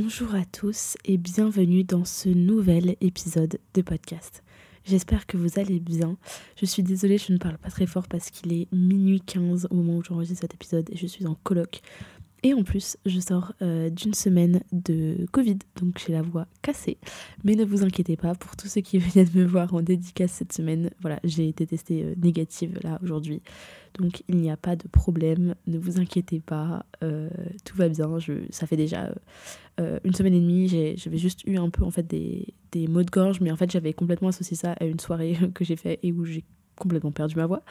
Bonjour à tous et bienvenue dans ce nouvel épisode de podcast. J'espère que vous allez bien. Je suis désolée, je ne parle pas très fort parce qu'il est minuit 15 au moment où j'enregistre cet épisode et je suis en coloc. Et en plus, je sors euh, d'une semaine de Covid, donc j'ai la voix cassée. Mais ne vous inquiétez pas, pour tous ceux qui viennent me voir en dédicace cette semaine, voilà, j'ai été testée euh, négative là aujourd'hui. Donc il n'y a pas de problème, ne vous inquiétez pas, euh, tout va bien. Ça fait déjà une semaine et demie, j'avais juste eu un peu en fait des, des maux de gorge, mais en fait j'avais complètement associé ça à une soirée que j'ai fait et où j'ai complètement perdu ma voix.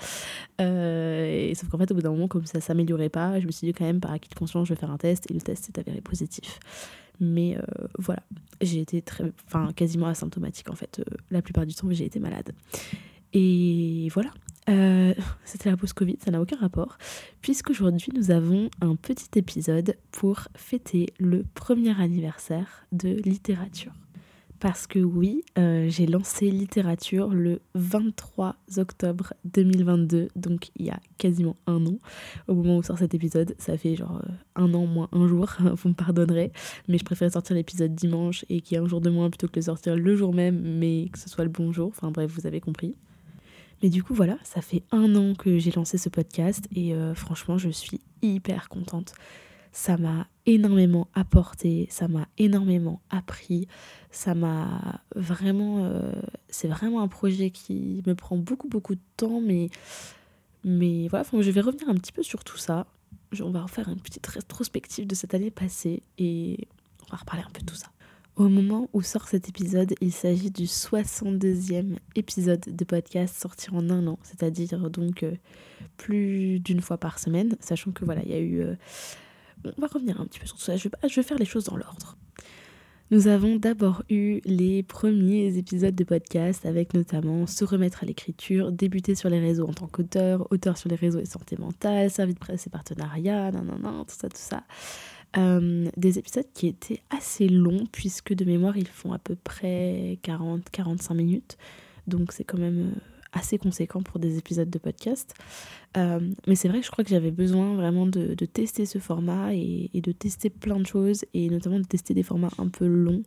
Euh, et, sauf qu'en fait, au bout d'un moment, comme ça s'améliorait pas, je me suis dit quand même, par acquis de conscience, je vais faire un test et le test s'est avéré positif. Mais euh, voilà, j'ai été très, enfin, quasiment asymptomatique en fait. Euh, la plupart du temps, j'ai été malade. Et voilà, c'était la pause Covid, ça n'a aucun rapport, puisqu'aujourd'hui nous avons un petit épisode pour fêter le premier anniversaire de littérature parce que oui, euh, j'ai lancé littérature le 23 octobre 2022, donc il y a quasiment un an. Au moment où sort cet épisode, ça fait genre euh, un an moins un jour, vous me pardonnerez, mais je préfère sortir l'épisode dimanche et qu'il y ait un jour de moins plutôt que le sortir le jour même, mais que ce soit le bon jour. Enfin bref, vous avez compris. Mais du coup, voilà, ça fait un an que j'ai lancé ce podcast et euh, franchement, je suis hyper contente ça m'a énormément apporté, ça m'a énormément appris, ça m'a vraiment... Euh, c'est vraiment un projet qui me prend beaucoup beaucoup de temps, mais, mais voilà, je vais revenir un petit peu sur tout ça. On va refaire une petite rétrospective de cette année passée et on va reparler un peu de tout ça. Au moment où sort cet épisode, il s'agit du 62e épisode de podcast sorti en un an, c'est-à-dire donc euh, plus d'une fois par semaine, sachant que voilà, il y a eu... Euh, on va revenir un petit peu sur tout ça. Je vais, faire les choses dans l'ordre. Nous avons d'abord eu les premiers épisodes de podcast avec notamment se remettre à l'écriture, débuter sur les réseaux en tant qu'auteur, auteur sur les réseaux et santé mentale, service de presse et partenariat, non, tout ça, tout ça. Euh, des épisodes qui étaient assez longs puisque de mémoire ils font à peu près 40-45 minutes. Donc c'est quand même euh, assez conséquent pour des épisodes de podcast. Euh, mais c'est vrai que je crois que j'avais besoin vraiment de, tester ce format et, de tester plein de choses et notamment de tester des formats un peu longs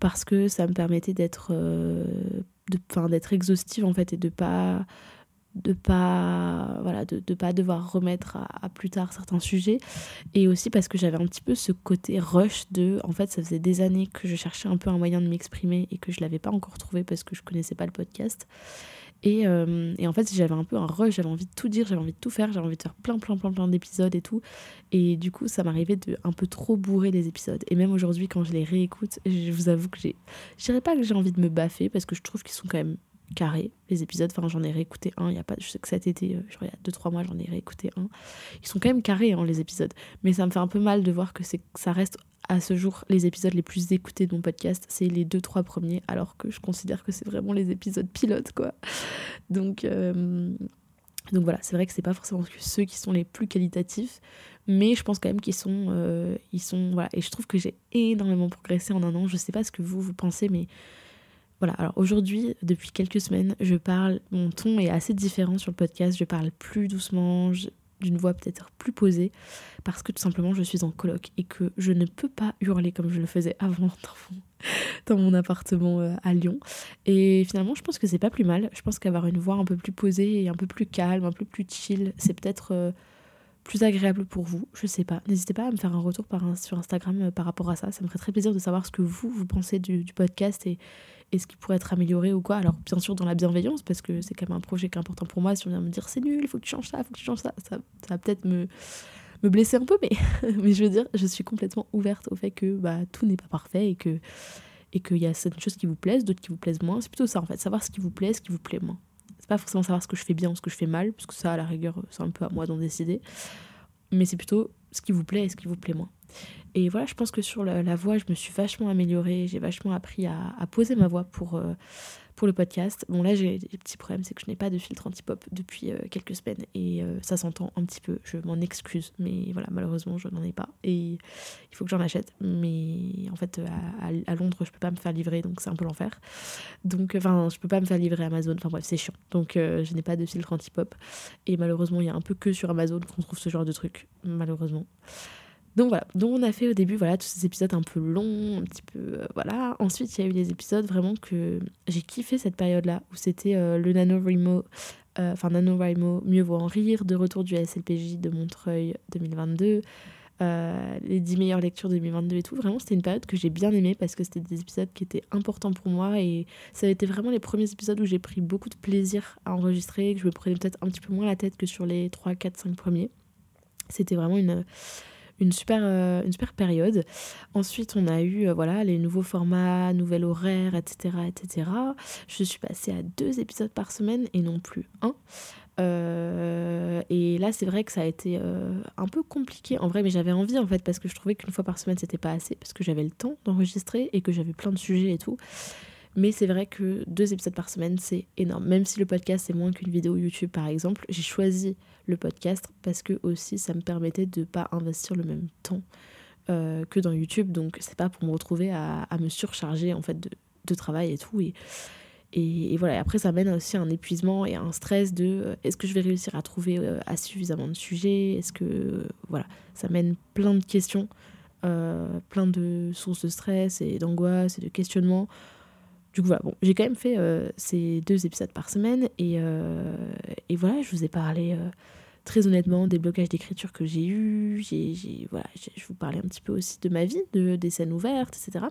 parce que ça me permettait d'être euh, d'être exhaustive en fait et de pas de pas voilà de, de pas devoir remettre à, plus tard certains sujets et aussi parce que j'avais un petit peu ce côté rush de en fait ça faisait des années que je cherchais un peu un moyen de m'exprimer et que je l'avais pas encore trouvé parce que je connaissais pas le podcast et, euh, et, en fait, j'avais un peu un rush, j'avais envie de tout dire, j'avais envie de tout faire, j'avais envie de faire plein, plein, plein, plein d'épisodes et tout. Et du coup, ça m'arrivait de un peu trop bourrer les épisodes. Et même aujourd'hui, quand je les réécoute, je vous avoue que j'ai. Je dirais pas que j'ai envie de me baffer parce que je trouve qu'ils sont quand même carrés, les épisodes. Enfin, j'en ai réécouté un, il y a pas. Je sais que cet été, euh, genre, il y a 2-3 mois, j'en ai réécouté un. Ils sont quand même carrés, hein, les épisodes. Mais ça me fait un peu mal de voir que, que ça reste à ce jour, les épisodes les plus écoutés de mon podcast, c'est les deux, trois premiers, alors que je considère que c'est vraiment les épisodes pilotes, quoi. Donc, euh, donc voilà, c'est vrai que c'est pas forcément ceux qui sont les plus qualitatifs, mais je pense quand même qu'ils sont, euh, ils sont, voilà. Et je trouve que j'ai énormément progressé en un an. Je sais pas ce que vous, vous pensez, mais voilà. Alors aujourd'hui, depuis quelques semaines, je parle, mon ton est assez différent sur le podcast. Je parle plus doucement, d'une voix peut-être plus posée parce que tout simplement je suis en coloc et que je ne peux pas hurler comme je le faisais avant dans mon, appartement euh, à Lyon. Et finalement, je pense que c'est pas plus mal. Je pense qu'avoir une voix un peu plus posée et un peu plus calme, un peu plus chill, c'est peut-être euh, plus agréable pour vous. Je sais pas. N'hésitez pas à me faire un retour sur Instagram euh, par rapport à ça. Ça me ferait très plaisir de savoir ce que vous, vous pensez du, podcast et ce qui pourrait être amélioré ou quoi. Alors, bien sûr, dans la bienveillance, parce que c'est quand même un projet qui est important pour moi. Si on vient me dire c'est nul, il faut que tu changes ça, il faut que tu changes ça, ça, va peut-être me, me blesser un peu, mais, mais je veux dire, je suis complètement ouverte au fait que bah, tout n'est pas parfait et que et qu'il y a certaines choses qui vous plaisent, d'autres qui vous plaisent moins. C'est plutôt ça, en fait, savoir ce qui vous plaît, ce qui vous plaît moins. C'est pas forcément savoir ce que je fais bien ou ce que je fais mal, parce que ça, à la rigueur, c'est un peu à moi d'en décider. mais c'est plutôt ce qui vous plaît et ce qui vous plaît moins. Et voilà, je pense que sur la, voix, je me suis vachement améliorée, j'ai vachement appris à, poser ma voix pour, euh, pour le podcast. Bon, là, j'ai des petits problèmes, c'est que je n'ai pas de filtre anti-pop depuis euh, quelques semaines et euh, ça s'entend un petit peu. Je m'en excuse, mais voilà, malheureusement, je n'en ai pas et il faut que j'en achète. Mais en fait, à, Londres, je peux pas me faire livrer, donc c'est un peu l'enfer. Donc, enfin, je peux pas me faire livrer Amazon, enfin bref, c'est chiant. Donc, je n'ai pas de filtre anti-pop et malheureusement, il y a un peu que sur Amazon qu'on trouve ce genre de truc, malheureusement. Donc voilà, donc on a fait au début voilà tous ces épisodes un peu longs, un petit peu euh, voilà. Ensuite il y a eu des épisodes vraiment que j'ai kiffé cette période-là où c'était euh, le NaNoWriMo, euh, enfin NaNoWriMo, mieux vaut en rire, de retour du SLPJ de Montreuil 2022, les 10 meilleures lectures 2022 et tout. Vraiment c'était une période que j'ai bien aimée parce que c'était des épisodes qui étaient importants pour moi et ça a été vraiment les premiers épisodes où j'ai pris beaucoup de plaisir à enregistrer, que je me prenais peut-être un petit peu moins la tête que sur les 3, 4, 5 premiers. C'était vraiment une une super, euh, une super période. Ensuite, on a eu euh, voilà, les nouveaux formats, nouvel horaire, etc., etc. Je suis passée à deux épisodes par semaine et non plus un. Euh, et là, c'est vrai que ça a été un peu compliqué en vrai, mais j'avais envie en fait parce que je trouvais qu'une fois par semaine c'était pas assez parce que j'avais le temps d'enregistrer et que j'avais plein de sujets et tout. Mais c'est vrai que deux épisodes par semaine, c'est énorme. Même si le podcast c'est moins qu'une vidéo YouTube par exemple, j'ai choisi le podcast parce que aussi ça me permettait de pas investir le même temps euh, que dans YouTube. Donc c'est pas pour me retrouver à, me surcharger en fait de, travail et tout. Et, et, voilà, après ça mène aussi à un épuisement et à un stress de euh, est-ce que je vais réussir à trouver euh, suffisamment de sujets? Est-ce que voilà, ça mène plein de questions, plein de sources de stress et d'angoisse et de questionnements du coup, voilà, bon, j'ai quand même fait euh, ces deux épisodes par semaine et, euh, voilà, je vous ai parlé euh, très honnêtement des blocages d'écriture que j'ai eus. J'ai, voilà, je vous parlais un petit peu aussi de ma vie, de, des scènes ouvertes, etc.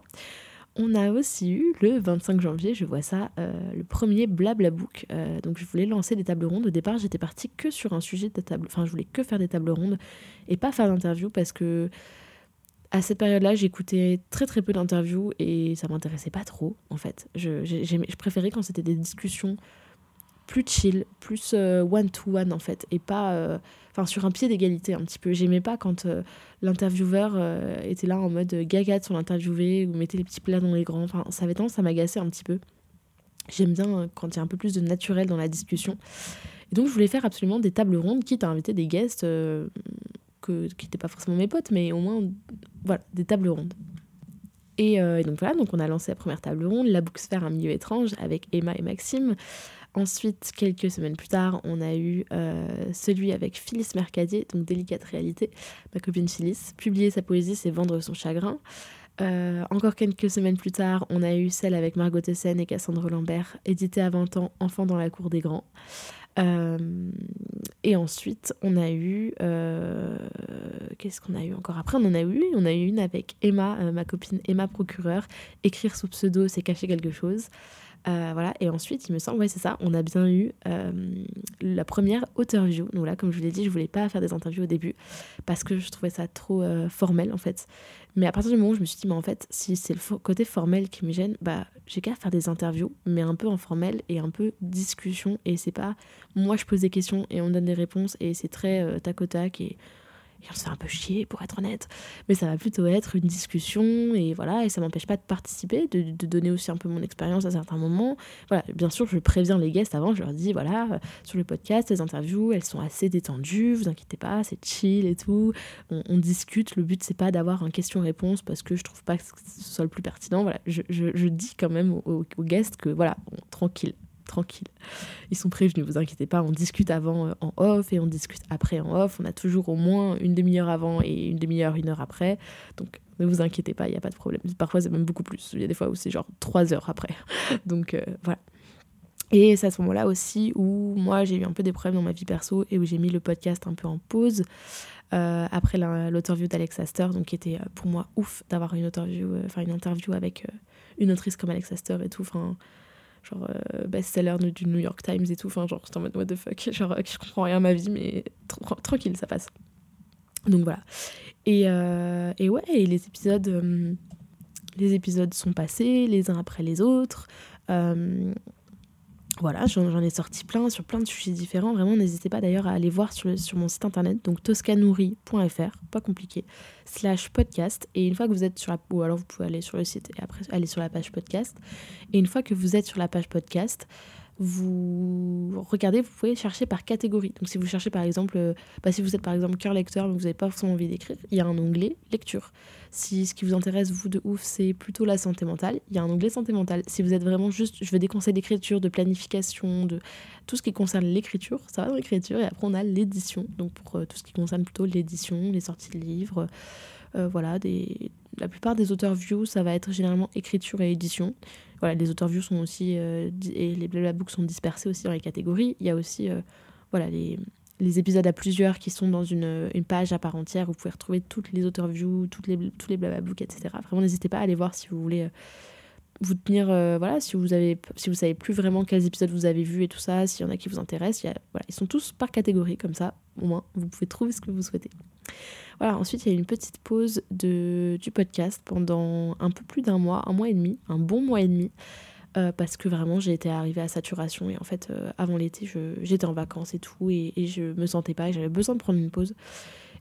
On a aussi eu le 25 janvier, je vois ça, le premier Blabla Book. donc je voulais lancer des tables rondes. Au départ, j'étais partie que sur un sujet de table. Enfin, je voulais que faire des tables rondes et pas faire d'interview parce que à cette période-là, j'écoutais très très peu d'interviews et ça m'intéressait pas trop en fait. Je, préférais quand c'était des discussions plus chill, plus one-to-one euh, en fait, et pas euh, sur un pied d'égalité un petit peu. J'aimais pas quand euh, l'intervieweur était là en mode gaga de son interviewé ou mettait les petits plats dans les grands. Enfin, ça avait tendance à m'agacer un petit peu. J'aime bien quand il y a un peu plus de naturel dans la discussion. Et donc je voulais faire absolument des tables rondes, quitte à inviter des guests que, qui n'étaient pas forcément mes potes, mais au moins voilà, des tables rondes. Euh, et, donc voilà, donc on a lancé la première table ronde, la Booksphère, un milieu étrange, avec Emma et Maxime. Ensuite, quelques semaines plus tard, on a eu euh, celui avec Phyllis Mercadier, donc Délicate Réalité, ma copine Phyllis. Publier sa poésie, c'est vendre son chagrin. Euh, encore quelques semaines plus tard, on a eu celle avec Margot Tessen et Cassandre Lambert, éditée à 20 ans, Enfant dans la cour des grands. Euh, et ensuite, on a eu. Euh, qu'est-ce qu'on a eu encore Après, on en a eu. On a eu une avec Emma, euh, ma copine Emma Procureur. Écrire sous pseudo, c'est cacher quelque chose. Voilà, et ensuite, il me semble, ouais, c'est ça, on a bien eu la première interview. Donc là, comme je vous l'ai dit, je voulais pas faire des interviews au début parce que je trouvais ça trop formel en fait. Mais à partir du moment où je me suis dit, mais en fait, si c'est le côté formel qui me gêne, bah, j'ai qu'à faire des interviews, mais un peu informel et un peu discussion. Et c'est pas moi je pose des questions et on donne des réponses et c'est très euh, tac au tac et et on se un peu chier pour être honnête, mais ça va plutôt être une discussion et voilà, et ça m'empêche pas de participer, de, de, donner aussi un peu mon expérience à certains moments. Voilà, bien sûr, je préviens les guests avant, je leur dis voilà, euh, sur le podcast, les interviews, elles sont assez détendues, vous inquiétez pas, c'est chill et tout, on, discute, le but c'est pas d'avoir un question-réponse parce que je trouve pas que ce soit le plus pertinent, voilà, je, je, dis quand même aux guests que voilà, tranquille, tranquille. Ils sont prévenus, vous inquiétez pas, on discute avant euh, en off et on discute après en off. On a toujours au moins une demi-heure avant et une demi-heure, une heure après. Donc ne vous inquiétez pas, il n'y a pas de problème. Parfois c'est même beaucoup plus. Il y a des fois où c'est genre trois heures après. Donc euh, voilà. Et c'est à ce moment-là aussi où moi j'ai eu un peu des problèmes dans ma vie perso et où j'ai mis le podcast un peu en pause. Euh, après l'interview d'Alex Astor, donc qui était pour moi ouf d'avoir une interview, enfin une interview avec une autrice comme Alex Astor et tout. Enfin, genre euh, best-seller du New York Times et tout. Enfin, genre, j'étais en mode what the fuck? Genre, je comprends rien à ma vie, mais tranquille, ça passe. Donc voilà. Et, euh, et ouais, et les épisodes, euh, les épisodes sont passés les uns après les autres. Voilà, j'en ai sorti plein sur plein de sujets différents. Vraiment, n'hésitez pas d'ailleurs à aller voir sur, mon site internet, donc toscanouri.fr, pas compliqué, slash podcast. Et une fois que vous êtes sur la... Ou alors vous pouvez aller sur le site et après aller sur la page podcast. Et une fois que vous êtes sur la page podcast, vous regardez, vous pouvez chercher par catégorie. Donc si vous cherchez par exemple, euh, bah, si vous êtes par exemple cœur lecteur mais vous n'avez pas forcément envie d'écrire, il y a un onglet lecture. Si ce qui vous intéresse vous de ouf c'est plutôt la santé mentale, il y a un onglet santé mentale. Si vous êtes vraiment juste, je veux des conseils d'écriture, de planification, de tout ce qui concerne l'écriture, ça va dans l'écriture et après on a l'édition. Donc pour euh, tout ce qui concerne plutôt l'édition, les sorties de livres, euh, voilà, des... la plupart des auteurs view ça va être généralement écriture et édition voilà, les auteurs views sont aussi euh, et les blabla books sont dispersés aussi dans les catégories. Il y a aussi euh, voilà les, épisodes à plusieurs qui sont dans une, page à part entière. Vous pouvez retrouver toutes les auteurs views, toutes tous les blabla books, etc. Vraiment, n'hésitez pas à aller voir si vous voulez euh, vous tenir voilà si vous avez si vous savez plus vraiment quels épisodes vous avez vus et tout ça s'il y en a qui vous intéressent ils sont tous par catégorie comme ça au moins vous pouvez trouver ce que vous souhaitez voilà, ensuite, il y a eu une petite pause du podcast pendant un peu plus d'un mois, un mois et demi, un bon mois et demi. Euh, parce que vraiment j'ai été arrivée à saturation et en fait euh, avant l'été j'étais en vacances et tout et, et je me sentais pas et j'avais besoin de prendre une pause.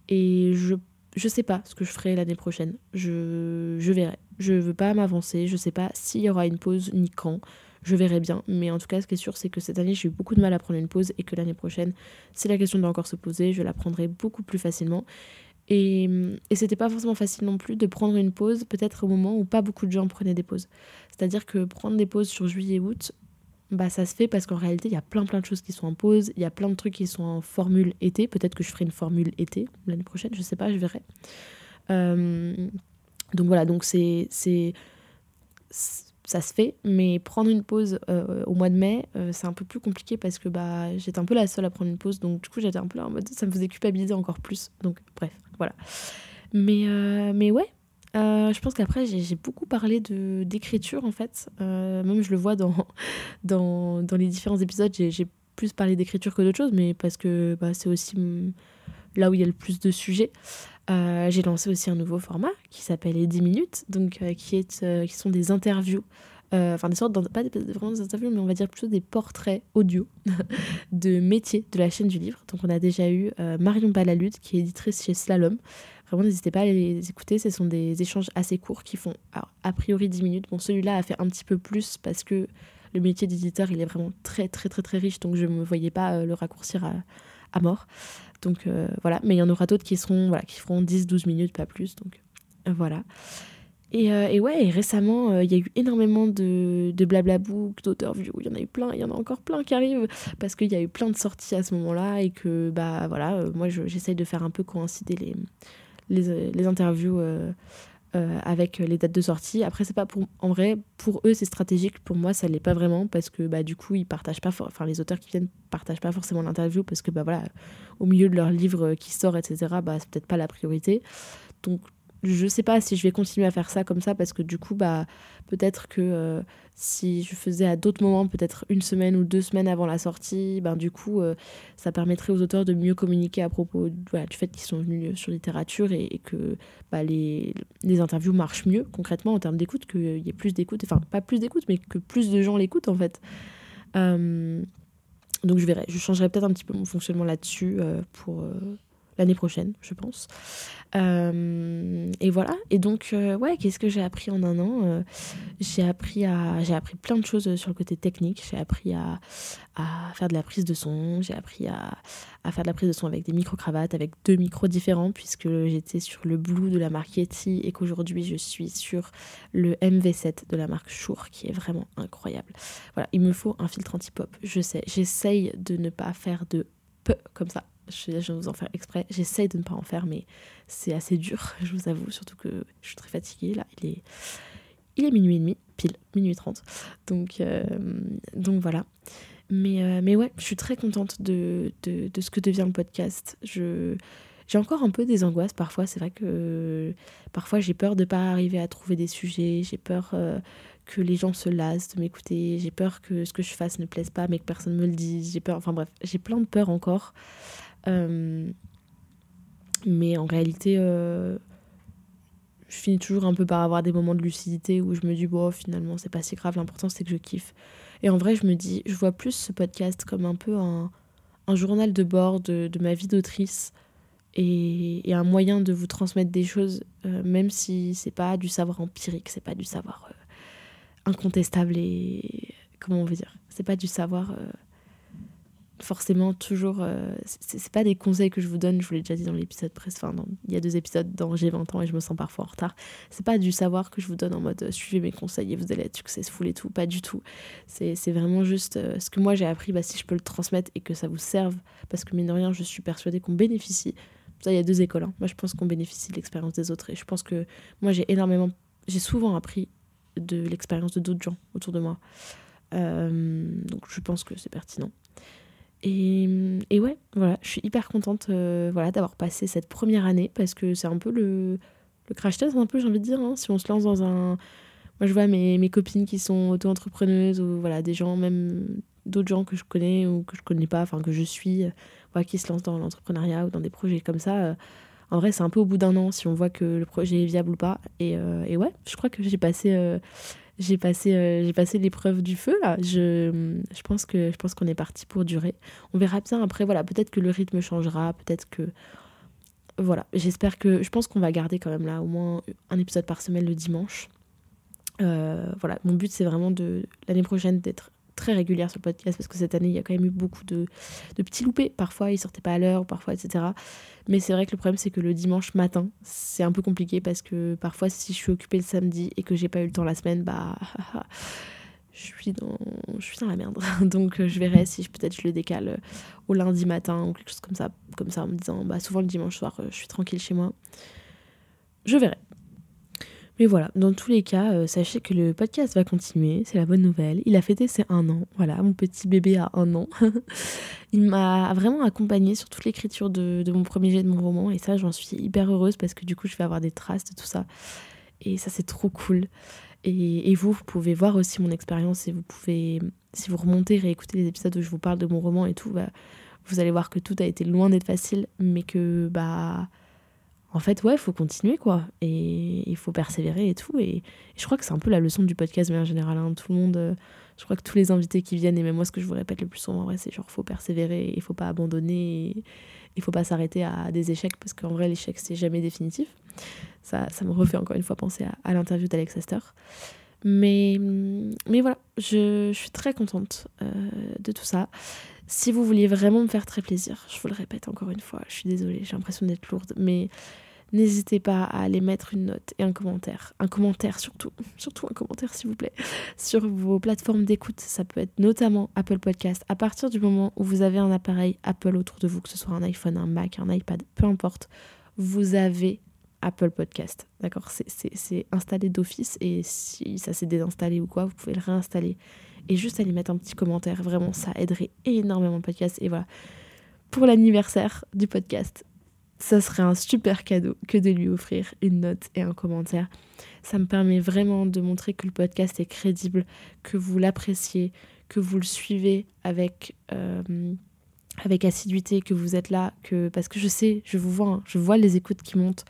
Et je je sais pas ce que je ferai l'année prochaine. Je, je verrai. Je veux pas m'avancer. Je sais pas s'il y aura une pause ni quand je verrai bien mais en tout cas ce qui est sûr c'est que cette année j'ai eu beaucoup de mal à prendre une pause et que l'année prochaine si la question doit encore se poser je la prendrai beaucoup plus facilement et, et c'était pas forcément facile non plus de prendre une pause, peut-être au moment où pas beaucoup de gens prenaient des pauses. C'est-à-dire que prendre des pauses sur juillet-août, bah ça se fait parce qu'en réalité, il y a plein plein de choses qui sont en pause, il y a plein de trucs qui sont en formule été. Peut-être que je ferai une formule été l'année prochaine, je sais pas, je verrai. Euh, donc voilà, donc c'est ça se fait, mais prendre une pause euh, au mois de mai, euh, c'est un peu plus compliqué parce que bah, j'étais un peu la seule à prendre une pause, donc du coup j'étais un peu là en mode ça me faisait culpabiliser encore plus. Donc bref, voilà. Mais, euh, mais ouais, je pense qu'après j'ai beaucoup parlé d'écriture en fait. même je le vois dans, dans, dans les différents épisodes, j'ai plus parlé d'écriture que d'autres choses, mais parce que bah, c'est aussi là où il y a le plus de sujets. Euh, j'ai lancé aussi un nouveau format qui s'appelle les 10 minutes, donc euh, qui, est, euh, qui sont des interviews, enfin des sortes, pas vraiment des interviews, mais on va dire plutôt des portraits audio de métiers de la chaîne du livre. Donc on a déjà eu Marion Balalude qui est éditrice chez Slalom. Vraiment, n'hésitez pas à les écouter, ce sont des échanges assez courts qui font a priori 10 minutes. Bon, celui-là a fait un petit peu plus parce que le métier d'éditeur, il est vraiment très très très très riche, donc je ne me voyais pas le raccourcir à mort. Donc euh, voilà, mais il y en aura d'autres qui seront voilà, qui feront 10-12 minutes, pas plus. Donc euh, voilà. Et, euh, et, ouais, récemment, il y a eu énormément de, de blablabook, d'auteur-view. Il y en a eu plein, il y en a encore plein qui arrivent parce qu'il y a eu plein de sorties à ce moment-là et que, bah voilà, moi j'essaye de faire un peu coïncider les, les, les interviews euh, avec les dates de sortie. Après, c'est pas pour. En vrai, pour eux, c'est stratégique. Pour moi, ça l'est pas vraiment parce que bah, du coup, ils partagent pas. Enfin, les auteurs qui viennent partagent pas forcément l'interview parce que bah, voilà, au milieu de leur livre qui sort, etc., bah, c'est peut-être pas la priorité. Donc, je sais pas si je vais continuer à faire ça comme ça parce que du coup, bah, peut-être que euh, si je faisais à d'autres moments, peut-être une semaine ou deux semaines avant la sortie, ben, du coup, euh, ça permettrait aux auteurs de mieux communiquer à propos du fait qu'ils sont venus sur littérature et, que bah, les, les, interviews marchent mieux concrètement en termes d'écoute, qu'il y ait plus d'écoute, enfin, pas plus d'écoute, mais que plus de gens l'écoutent en fait. Euh, donc je verrai, je changerai peut-être un petit peu mon fonctionnement là-dessus pour l'année prochaine, je pense. Euh, et voilà. Et donc, euh, ouais, qu'est-ce que j'ai appris en un an euh, J'ai appris appris plein de choses sur le côté technique. J'ai appris à, à, faire de la prise de son. J'ai appris à, à, faire de la prise de son avec des micro-cravates, avec deux micros différents, puisque j'étais sur le Blue de la marque Yeti et qu'aujourd'hui je suis sur le MV7 de la marque Shure, qui est vraiment incroyable. Voilà, il me faut un filtre anti-pop. Je sais, j'essaye de ne pas faire de peu comme ça je, vais vous en faire exprès. J'essaye de ne pas en faire, mais c'est assez dur, je vous avoue. Surtout que je suis très fatiguée. Là, il est, il est minuit et demi, pile, minuit trente. Donc, euh, donc voilà. Mais, euh, mais ouais, je suis très contente de, de, ce que devient le podcast. Je, j'ai encore un peu des angoisses parfois. C'est vrai que parfois j'ai peur de ne pas arriver à trouver des sujets. J'ai peur euh, que les gens se lassent de m'écouter. J'ai peur que ce que je fasse ne plaise pas, mais que personne me le dise. J'ai peur. Enfin bref, j'ai plein de peurs encore. Euh, mais en réalité, euh, je finis toujours un peu par avoir des moments de lucidité où je me dis, bon, finalement, c'est pas si grave, l'important c'est que je kiffe. Et en vrai, je me dis, je vois plus ce podcast comme un peu un, journal de bord de, ma vie d'autrice et, un moyen de vous transmettre des choses, euh, même si c'est pas du savoir empirique, c'est pas du savoir incontestable et. Comment on veut dire C'est pas du savoir forcément toujours. Euh, c'est pas des conseils que je vous donne, je vous l'ai déjà dit dans l'épisode précédent. Enfin, il y a deux épisodes dans J'ai 20 ans et je me sens parfois en retard. C'est pas du savoir que je vous donne en mode euh, suivez mes conseils et vous allez être successful et tout. Pas du tout. C'est vraiment juste euh, ce que moi j'ai appris, bah, si je peux le transmettre et que ça vous serve. Parce que mine de rien, je suis persuadée qu'on bénéficie. Ça, il y a deux écoles. Hein. Moi, je pense qu'on bénéficie de l'expérience des autres. Et je pense que moi, j'ai énormément. J'ai souvent appris de l'expérience de d'autres gens autour de moi. donc, je pense que c'est pertinent. Et, et, ouais, voilà, je suis hyper contente euh, voilà, d'avoir passé cette première année parce que c'est un peu le, le crash test, un peu, j'ai envie de dire. Hein, si on se lance dans un. Moi, je vois mes, mes copines qui sont auto-entrepreneuses ou voilà, des gens, même d'autres gens que je connais ou que je connais pas, enfin que je suis, euh, voilà, qui se lancent dans l'entrepreneuriat ou dans des projets comme ça. Euh, en vrai, c'est un peu au bout d'un an si on voit que le projet est viable ou pas. Et, et ouais, je crois que j'ai passé j'ai passé, euh, passé l'épreuve du feu là. Je, je pense que je pense qu'on est parti pour durer. On verra bien après. Voilà, peut-être que le rythme changera, peut-être que voilà. J'espère que je pense qu'on va garder quand même là au moins un épisode par semaine le dimanche. Euh, voilà, mon but c'est vraiment de l'année prochaine d'être très régulière sur le podcast parce que cette année il y a quand même eu beaucoup de, petits loupés. Parfois ils sortaient pas à l'heure, parfois etc. Mais c'est vrai que le problème, c'est que le dimanche matin, c'est un peu compliqué parce que parfois, si je suis occupée le samedi et que j'ai pas eu le temps la semaine, bah. je suis dans, je suis dans la merde. Donc euh, je verrai si peut-être je le décale euh, au lundi matin ou quelque chose comme ça, comme ça en me disant, bah souvent le dimanche soir, euh, je suis tranquille chez moi. Je verrai. Mais voilà, dans tous les cas, euh, sachez que le podcast va continuer, c'est la bonne nouvelle. Il a fêté ses un an, voilà, mon petit bébé a un an. il m'a vraiment accompagné sur toute l'écriture de, mon premier jet de mon roman, et ça, j'en suis hyper heureuse parce que du coup, je vais avoir des traces de tout ça. Et ça, c'est trop cool. Et, vous, vous pouvez voir aussi mon expérience et vous pouvez, si vous remontez, réécouter les épisodes où je vous parle de mon roman et tout, bah, vous allez voir que tout a été loin d'être facile, mais que, bah en fait, ouais, il faut continuer, quoi. Et il faut persévérer et tout. Et, je crois que c'est un peu la leçon du podcast, mais en général, hein, tout le monde, euh, je crois que tous les invités qui viennent, et même moi, ce que je vous répète le plus souvent, vrai, c'est genre, faut persévérer, il faut pas abandonner, il faut pas s'arrêter à des échecs, parce qu'en vrai, l'échec, c'est jamais définitif. Ça, ça me refait encore une fois penser à, l'interview d'Alex Astor. Mais, mais voilà, je, suis très contente euh, de tout ça. Si vous vouliez vraiment me faire très plaisir, je vous le répète encore une fois, je suis désolée, j'ai l'impression d'être lourde, mais n'hésitez pas à aller mettre une note et un commentaire. Un commentaire surtout, surtout un commentaire s'il vous plaît, sur vos plateformes d'écoute. Ça peut être notamment Apple Podcast. À partir du moment où vous avez un appareil Apple autour de vous, que ce soit un iPhone, un Mac, un iPad, peu importe, vous avez Apple Podcast. D'accord C'est installé d'office et si ça s'est désinstallé ou quoi, vous pouvez le réinstaller et juste aller mettre un petit commentaire. Vraiment, ça aiderait énormément le podcast. Et voilà, pour l'anniversaire du podcast, ça serait un super cadeau que de lui offrir une note et un commentaire. Ça me permet vraiment de montrer que le podcast est crédible, que vous l'appréciez, que vous le suivez avec, euh, avec assiduité, que vous êtes là, que parce que je sais, je vous vois, hein, je vois les écoutes qui montent.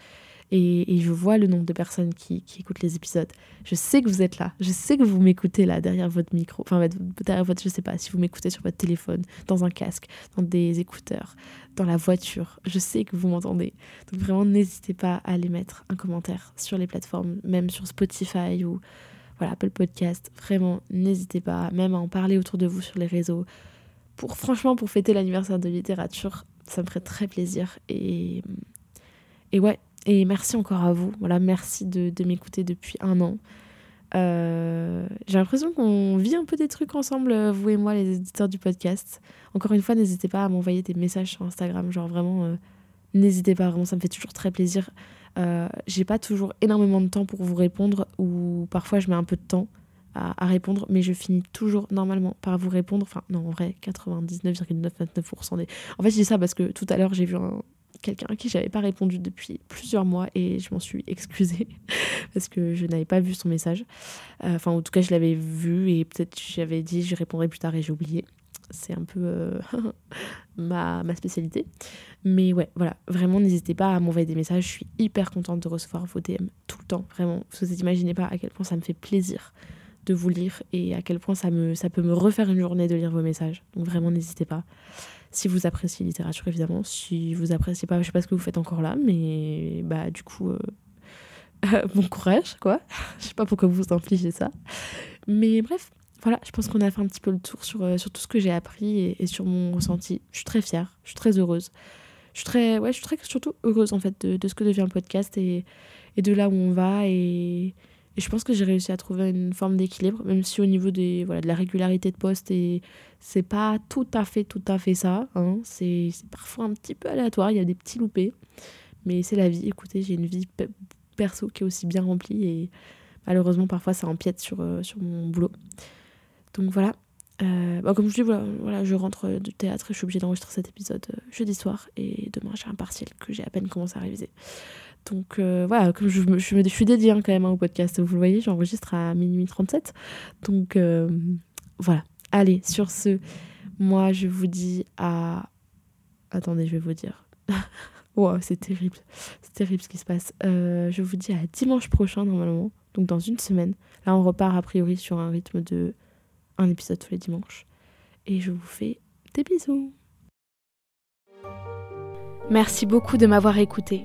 Et, je vois le nombre de personnes qui, écoutent les épisodes. Je sais que vous êtes là. Je sais que vous m'écoutez là, derrière votre micro. Enfin, derrière votre, je sais pas, si vous m'écoutez sur votre téléphone, dans un casque, dans des écouteurs, dans la voiture. Je sais que vous m'entendez. Donc vraiment, n'hésitez pas à aller mettre un commentaire sur les plateformes, même sur Spotify ou voilà, Apple Podcast. Vraiment, n'hésitez pas, même à en parler autour de vous sur les réseaux. Pour, franchement, pour fêter l'anniversaire de littérature, ça me ferait très plaisir. Et, et ouais, et merci encore à vous. Voilà, merci de, m'écouter depuis un an. Euh, j'ai l'impression qu'on vit un peu des trucs ensemble, vous et moi, les éditeurs du podcast. Encore une fois, n'hésitez pas à m'envoyer des messages sur Instagram. Genre vraiment, euh, n'hésitez pas, vraiment, ça me fait toujours très plaisir. Euh, j'ai pas toujours énormément de temps pour vous répondre, ou parfois je mets un peu de temps à, répondre, mais je finis toujours normalement par vous répondre. Enfin, non, en vrai, 99,999% des. En fait, je dis ça parce que tout à l'heure, j'ai vu un, quelqu'un à qui j'avais pas répondu depuis plusieurs mois et je m'en suis excusée parce que je n'avais pas vu son message. Euh, enfin, en tout cas, je l'avais vu et peut-être j'avais dit je répondrai plus tard et j'ai oublié. C'est un peu euh, ma, ma, spécialité. Mais ouais, voilà, vraiment, n'hésitez pas à m'envoyer des messages. Je suis hyper contente de recevoir vos DM tout le temps, vraiment. Vous imaginez pas à quel point ça me fait plaisir de vous lire et à quel point ça, me, ça peut me refaire une journée de lire vos messages. Donc vraiment, n'hésitez pas. Si vous appréciez littérature, évidemment. Si vous appréciez pas, je sais pas ce que vous faites encore là, mais bah du coup, euh, bon courage, quoi. je sais pas pourquoi vous vous infligez ça. Mais bref, voilà, je pense qu'on a fait un petit peu le tour sur, euh, tout ce que j'ai appris et, sur mon ressenti. Je suis très fière, je suis très heureuse. Je suis très, ouais, je suis très surtout heureuse en fait de, de ce que devient le podcast et, et de là où on va et, et je pense que j'ai réussi à trouver une forme d'équilibre, même si au niveau des, voilà, de la régularité de poste, et c'est pas tout à fait, tout à fait ça. Hein. C'est parfois un petit peu aléatoire, il y a des petits loupés. Mais c'est la vie. Écoutez, j'ai une vie perso qui est aussi bien remplie et malheureusement, parfois, ça empiète sur, euh, sur mon boulot. Donc voilà. Euh, bah, comme je dis, voilà, voilà, je rentre du théâtre et je suis obligée d'enregistrer cet épisode euh, jeudi soir. Et demain, j'ai un partiel que j'ai à peine commencé à réviser. Donc euh, voilà, comme je, je, suis dédiée hein, quand même hein, au podcast, vous le voyez, j'enregistre à minuit 37. Donc euh, voilà, allez, sur ce, moi je vous dis à... Attendez, je vais vous dire. wow, c'est terrible, c'est terrible ce qui se passe. Euh, je vous dis à dimanche prochain normalement, donc dans une semaine. Là on repart a priori sur un rythme de un épisode tous les dimanches. Et je vous fais des bisous. Merci beaucoup de m'avoir écouté.